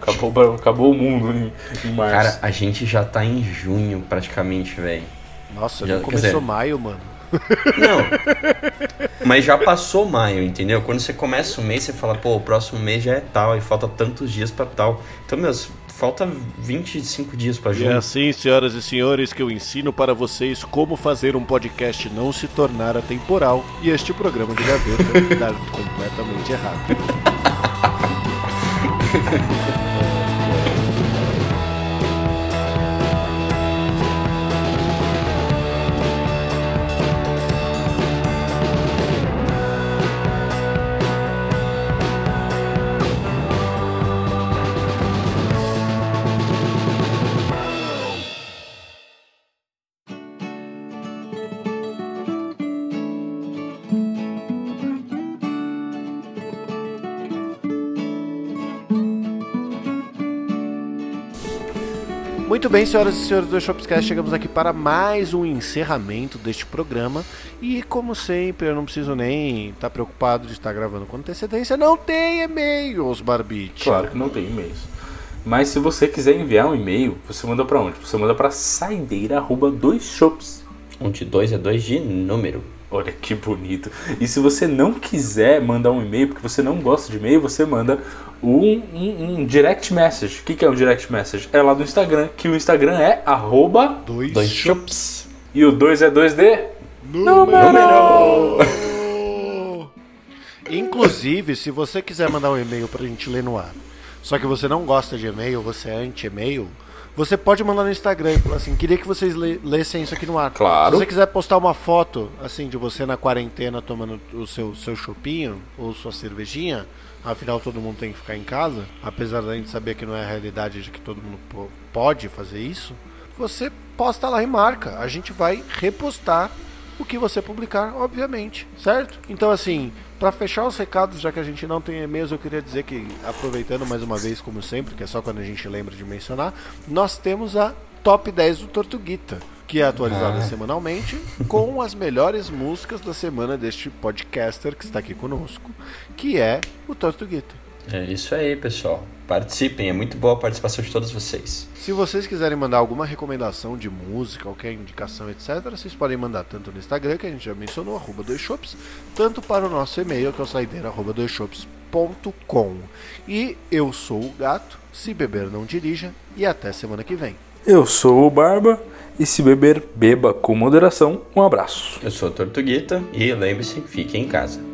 Acabou, acabou o mundo em, em março. Cara, a gente já tá em junho, praticamente, velho. Nossa, Já- começou dizer- maio, mano. Não, mas já passou maio, entendeu? Quando você começa o mês, você fala, pô, o próximo mês já é tal, e falta tantos dias pra tal. Então, meus, falta 25 dias pra E é junho. assim, senhoras e senhores, que eu ensino para vocês como fazer um podcast não se tornar atemporal e este programa de gaveta dar completamente errado. bem, senhoras e senhores do Shopscast, chegamos aqui para mais um encerramento deste programa. E como sempre, eu não preciso nem estar preocupado de estar gravando com antecedência. Não tem e-mails, Barbite. Claro que não tem e-mails. Mas se você quiser enviar um e-mail, você manda pra onde? Você manda pra saideira arroba dois shops. Onde 2 é 2 de número. Olha que bonito. E se você não quiser mandar um e-mail, porque você não gosta de e-mail, você manda um, um- um direct message. O que, que é um direct message? É lá do Instagram, que o Instagram é arroba Dois, Dois chops. e o 2 é 2D. número. Inclusive, se você quiser mandar um e-mail pra gente ler no ar, só que você não gosta de e-mail, você é anti-e-mail, você pode mandar no Instagram e falar assim, queria que vocês le- lessem isso aqui no ar. Claro. Se você quiser postar uma foto, assim, de você na quarentena tomando o seu, seu chopinho ou sua cervejinha, afinal todo mundo tem que ficar em casa, apesar da gente saber que não é a realidade de que todo mundo po- pode fazer isso, você posta lá e marca. A gente vai repostar o que você publicar, obviamente, certo? Então, assim, para fechar os recados, já que a gente não tem e-mails, eu queria dizer que, aproveitando mais uma vez, como sempre, que é só quando a gente lembra de mencionar, nós temos a Top 10 do Tortuguita que é atualizada ah. semanalmente com as melhores músicas da semana deste podcaster que está aqui conosco, que é o Tortuguita. É isso aí, pessoal. Participem, é muito boa a participação de todos vocês. Se vocês quiserem mandar alguma recomendação de música, qualquer indicação, etc., vocês podem mandar tanto no Instagram, que a gente já mencionou, arroba dois shops, tanto para o nosso e-mail, que é o saideira, arroba doisshops.com. E eu sou o Gato, se beber não dirija, e até semana que vem. Eu sou o Barba, e se beber, beba com moderação. Um abraço. Eu sou o Tortuguita, e lembre-se, fique em casa.